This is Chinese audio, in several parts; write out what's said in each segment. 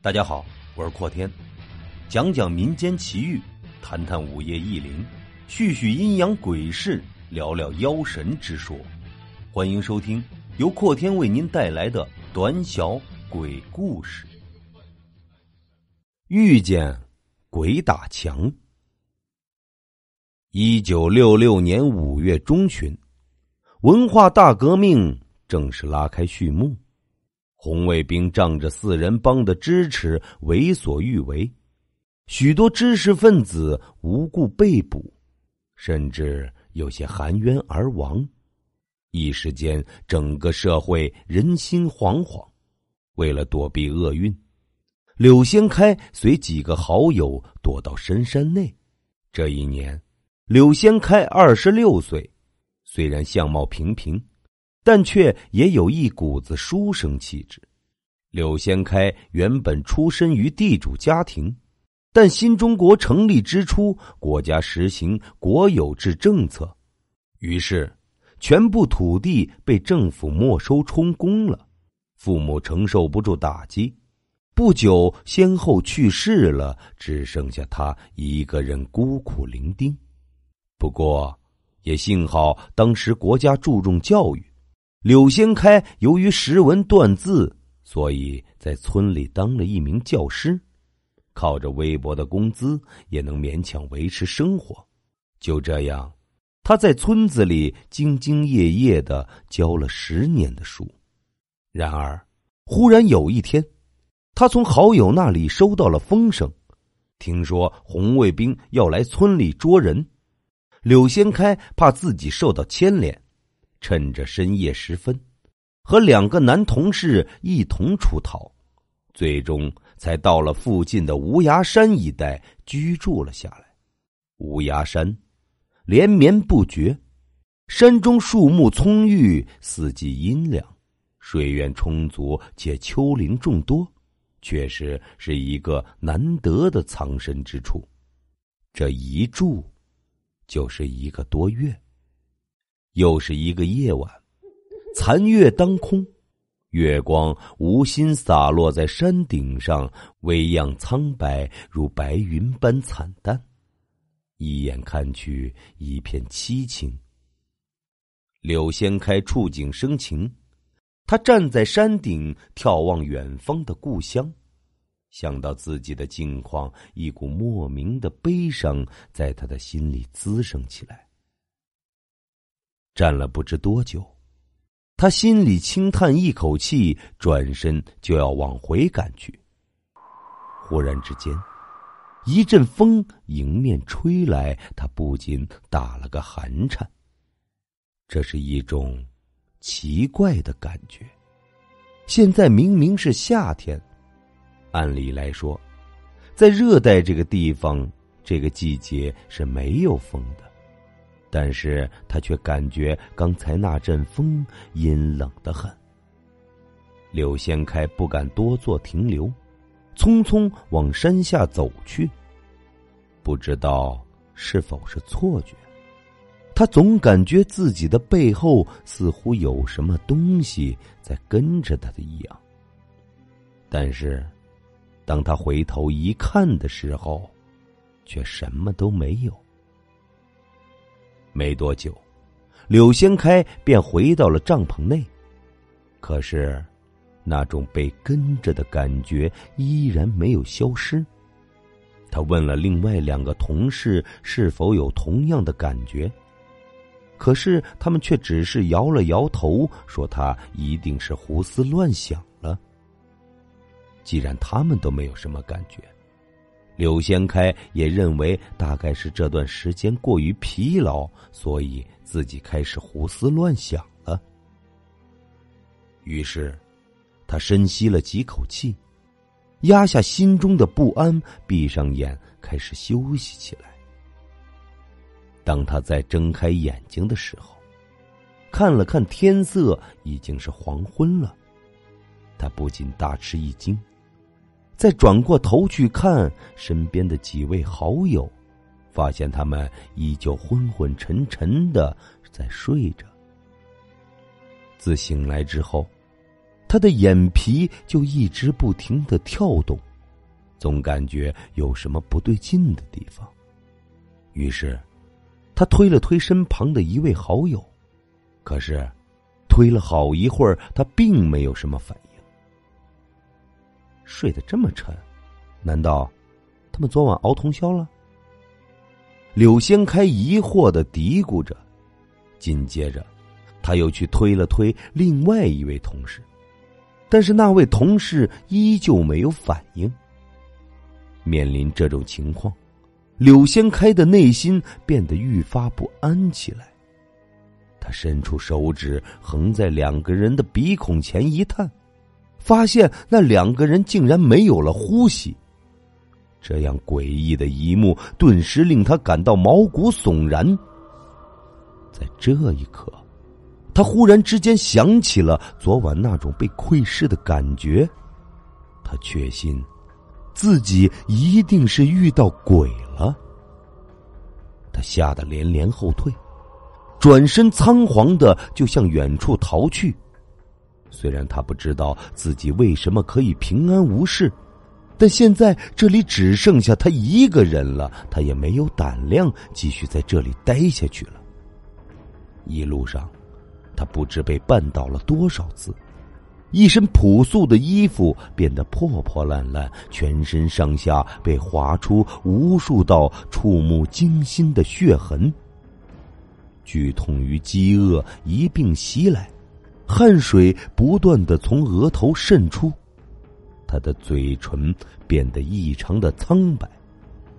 大家好，我是阔天，讲讲民间奇遇，谈谈午夜异灵，叙叙阴阳鬼事，聊聊妖神之说。欢迎收听由阔天为您带来的短小鬼故事。遇见鬼打墙。一九六六年五月中旬，文化大革命正式拉开序幕。红卫兵仗着四人帮的支持，为所欲为，许多知识分子无故被捕，甚至有些含冤而亡。一时间，整个社会人心惶惶。为了躲避厄运，柳先开随几个好友躲到深山内。这一年，柳先开二十六岁，虽然相貌平平。但却也有一股子书生气质。柳先开原本出身于地主家庭，但新中国成立之初，国家实行国有制政策，于是全部土地被政府没收充公了。父母承受不住打击，不久先后去世了，只剩下他一个人孤苦伶仃。不过，也幸好当时国家注重教育。柳先开由于识文断字，所以在村里当了一名教师，靠着微薄的工资也能勉强维持生活。就这样，他在村子里兢兢业业的教了十年的书。然而，忽然有一天，他从好友那里收到了风声，听说红卫兵要来村里捉人。柳先开怕自己受到牵连。趁着深夜时分，和两个男同事一同出逃，最终才到了附近的无崖山一带居住了下来。无崖山连绵不绝，山中树木葱郁，四季阴凉，水源充足，且丘陵众多，确实是一个难得的藏身之处。这一住，就是一个多月。又是一个夜晚，残月当空，月光无心洒落在山顶上，微漾苍白，如白云般惨淡。一眼看去，一片凄清。柳先开触景生情，他站在山顶眺望远方的故乡，想到自己的境况，一股莫名的悲伤在他的心里滋生起来。站了不知多久，他心里轻叹一口气，转身就要往回赶去。忽然之间，一阵风迎面吹来，他不禁打了个寒颤。这是一种奇怪的感觉。现在明明是夏天，按理来说，在热带这个地方，这个季节是没有风的。但是他却感觉刚才那阵风阴冷的很。柳先开不敢多做停留，匆匆往山下走去。不知道是否是错觉，他总感觉自己的背后似乎有什么东西在跟着他的一样。但是，当他回头一看的时候，却什么都没有。没多久，柳先开便回到了帐篷内。可是，那种被跟着的感觉依然没有消失。他问了另外两个同事是否有同样的感觉，可是他们却只是摇了摇头，说他一定是胡思乱想了。既然他们都没有什么感觉。柳先开也认为，大概是这段时间过于疲劳，所以自己开始胡思乱想了。于是，他深吸了几口气，压下心中的不安，闭上眼，开始休息起来。当他在睁开眼睛的时候，看了看天色，已经是黄昏了，他不禁大吃一惊。再转过头去看身边的几位好友，发现他们依旧昏昏沉沉的在睡着。自醒来之后，他的眼皮就一直不停的跳动，总感觉有什么不对劲的地方。于是，他推了推身旁的一位好友，可是，推了好一会儿，他并没有什么反应。睡得这么沉，难道他们昨晚熬通宵了？柳先开疑惑的嘀咕着，紧接着，他又去推了推另外一位同事，但是那位同事依旧没有反应。面临这种情况，柳先开的内心变得愈发不安起来。他伸出手指横在两个人的鼻孔前一探，发现那两个人竟然没有了呼吸。这样诡异的一幕顿时令他感到毛骨悚然。在这一刻，他忽然之间想起了昨晚那种被窥视的感觉，他确信。自己一定是遇到鬼了，他吓得连连后退，转身仓皇的就向远处逃去。虽然他不知道自己为什么可以平安无事，但现在这里只剩下他一个人了，他也没有胆量继续在这里待下去了。一路上，他不知被绊倒了多少次。一身朴素的衣服变得破破烂烂，全身上下被划出无数道触目惊心的血痕。剧痛与饥饿一并袭来，汗水不断的从额头渗出，他的嘴唇变得异常的苍白，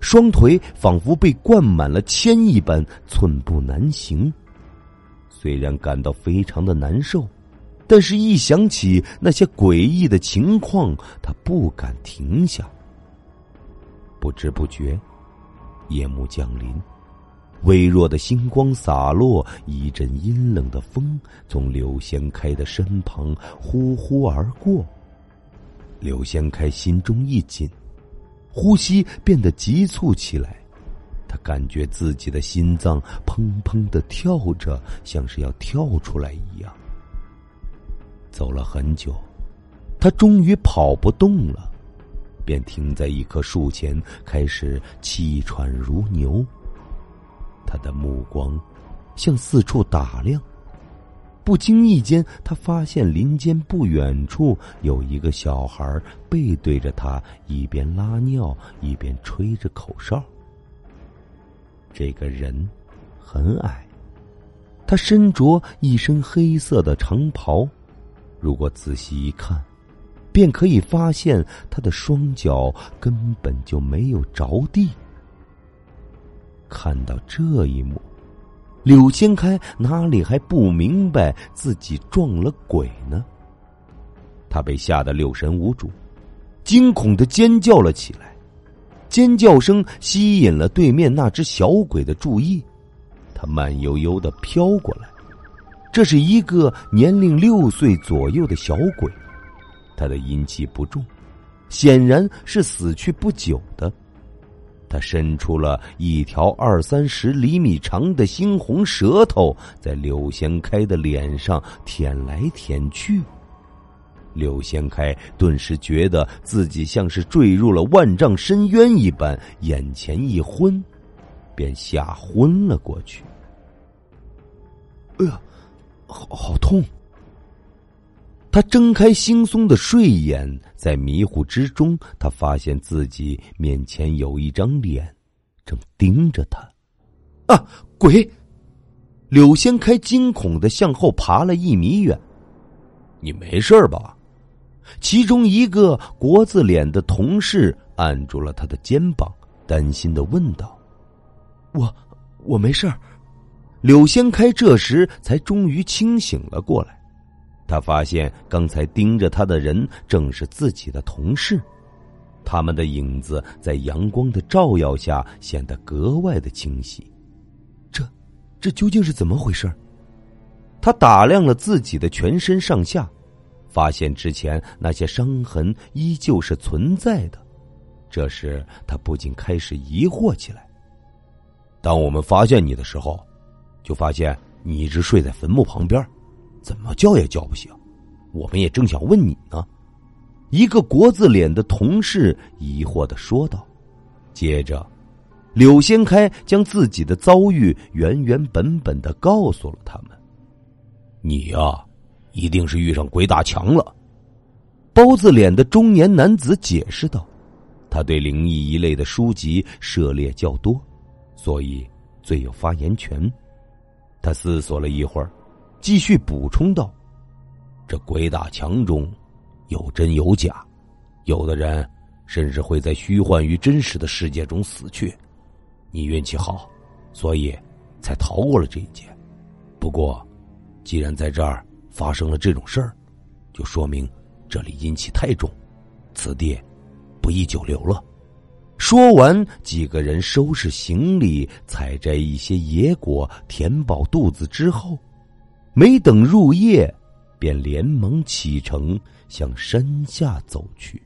双腿仿佛被灌满了铅一般寸步难行。虽然感到非常的难受。但是，一想起那些诡异的情况，他不敢停下。不知不觉，夜幕降临，微弱的星光洒落，一阵阴冷的风从柳仙开的身旁呼呼而过。柳仙开心中一紧，呼吸变得急促起来，他感觉自己的心脏砰砰的跳着，像是要跳出来一样。走了很久，他终于跑不动了，便停在一棵树前，开始气喘如牛。他的目光向四处打量，不经意间，他发现林间不远处有一个小孩背对着他，一边拉尿一边吹着口哨。这个人很矮，他身着一身黑色的长袍。如果仔细一看，便可以发现他的双脚根本就没有着地。看到这一幕，柳千开哪里还不明白自己撞了鬼呢？他被吓得六神无主，惊恐的尖叫了起来。尖叫声吸引了对面那只小鬼的注意，他慢悠悠的飘过来。这是一个年龄六岁左右的小鬼，他的阴气不重，显然是死去不久的。他伸出了一条二三十厘米长的猩红舌头，在柳先开的脸上舔来舔去。柳先开顿时觉得自己像是坠入了万丈深渊一般，眼前一昏，便吓昏了过去。哎呀！好好痛！他睁开惺忪的睡眼，在迷糊之中，他发现自己面前有一张脸，正盯着他。啊，鬼！柳先开惊恐的向后爬了一米远。你没事吧？其中一个国字脸的同事按住了他的肩膀，担心的问道：“我，我没事儿。”柳先开这时才终于清醒了过来，他发现刚才盯着他的人正是自己的同事，他们的影子在阳光的照耀下显得格外的清晰。这，这究竟是怎么回事？他打量了自己的全身上下，发现之前那些伤痕依旧是存在的。这时他不禁开始疑惑起来：当我们发现你的时候。就发现你一直睡在坟墓旁边，怎么叫也叫不醒。我们也正想问你呢，一个国字脸的同事疑惑的说道。接着，柳先开将自己的遭遇原原本本的告诉了他们。你呀，一定是遇上鬼打墙了。包子脸的中年男子解释道：“他对灵异一类的书籍涉猎较多，所以最有发言权。”他思索了一会儿，继续补充道：“这鬼打墙中有真有假，有的人甚至会在虚幻与真实的世界中死去。你运气好，所以才逃过了这一劫。不过……”既然在这儿发生了这种事儿，就说明这里阴气太重，此地不宜久留了。说完，几个人收拾行李，采摘一些野果，填饱肚子之后，没等入夜，便连忙启程向山下走去。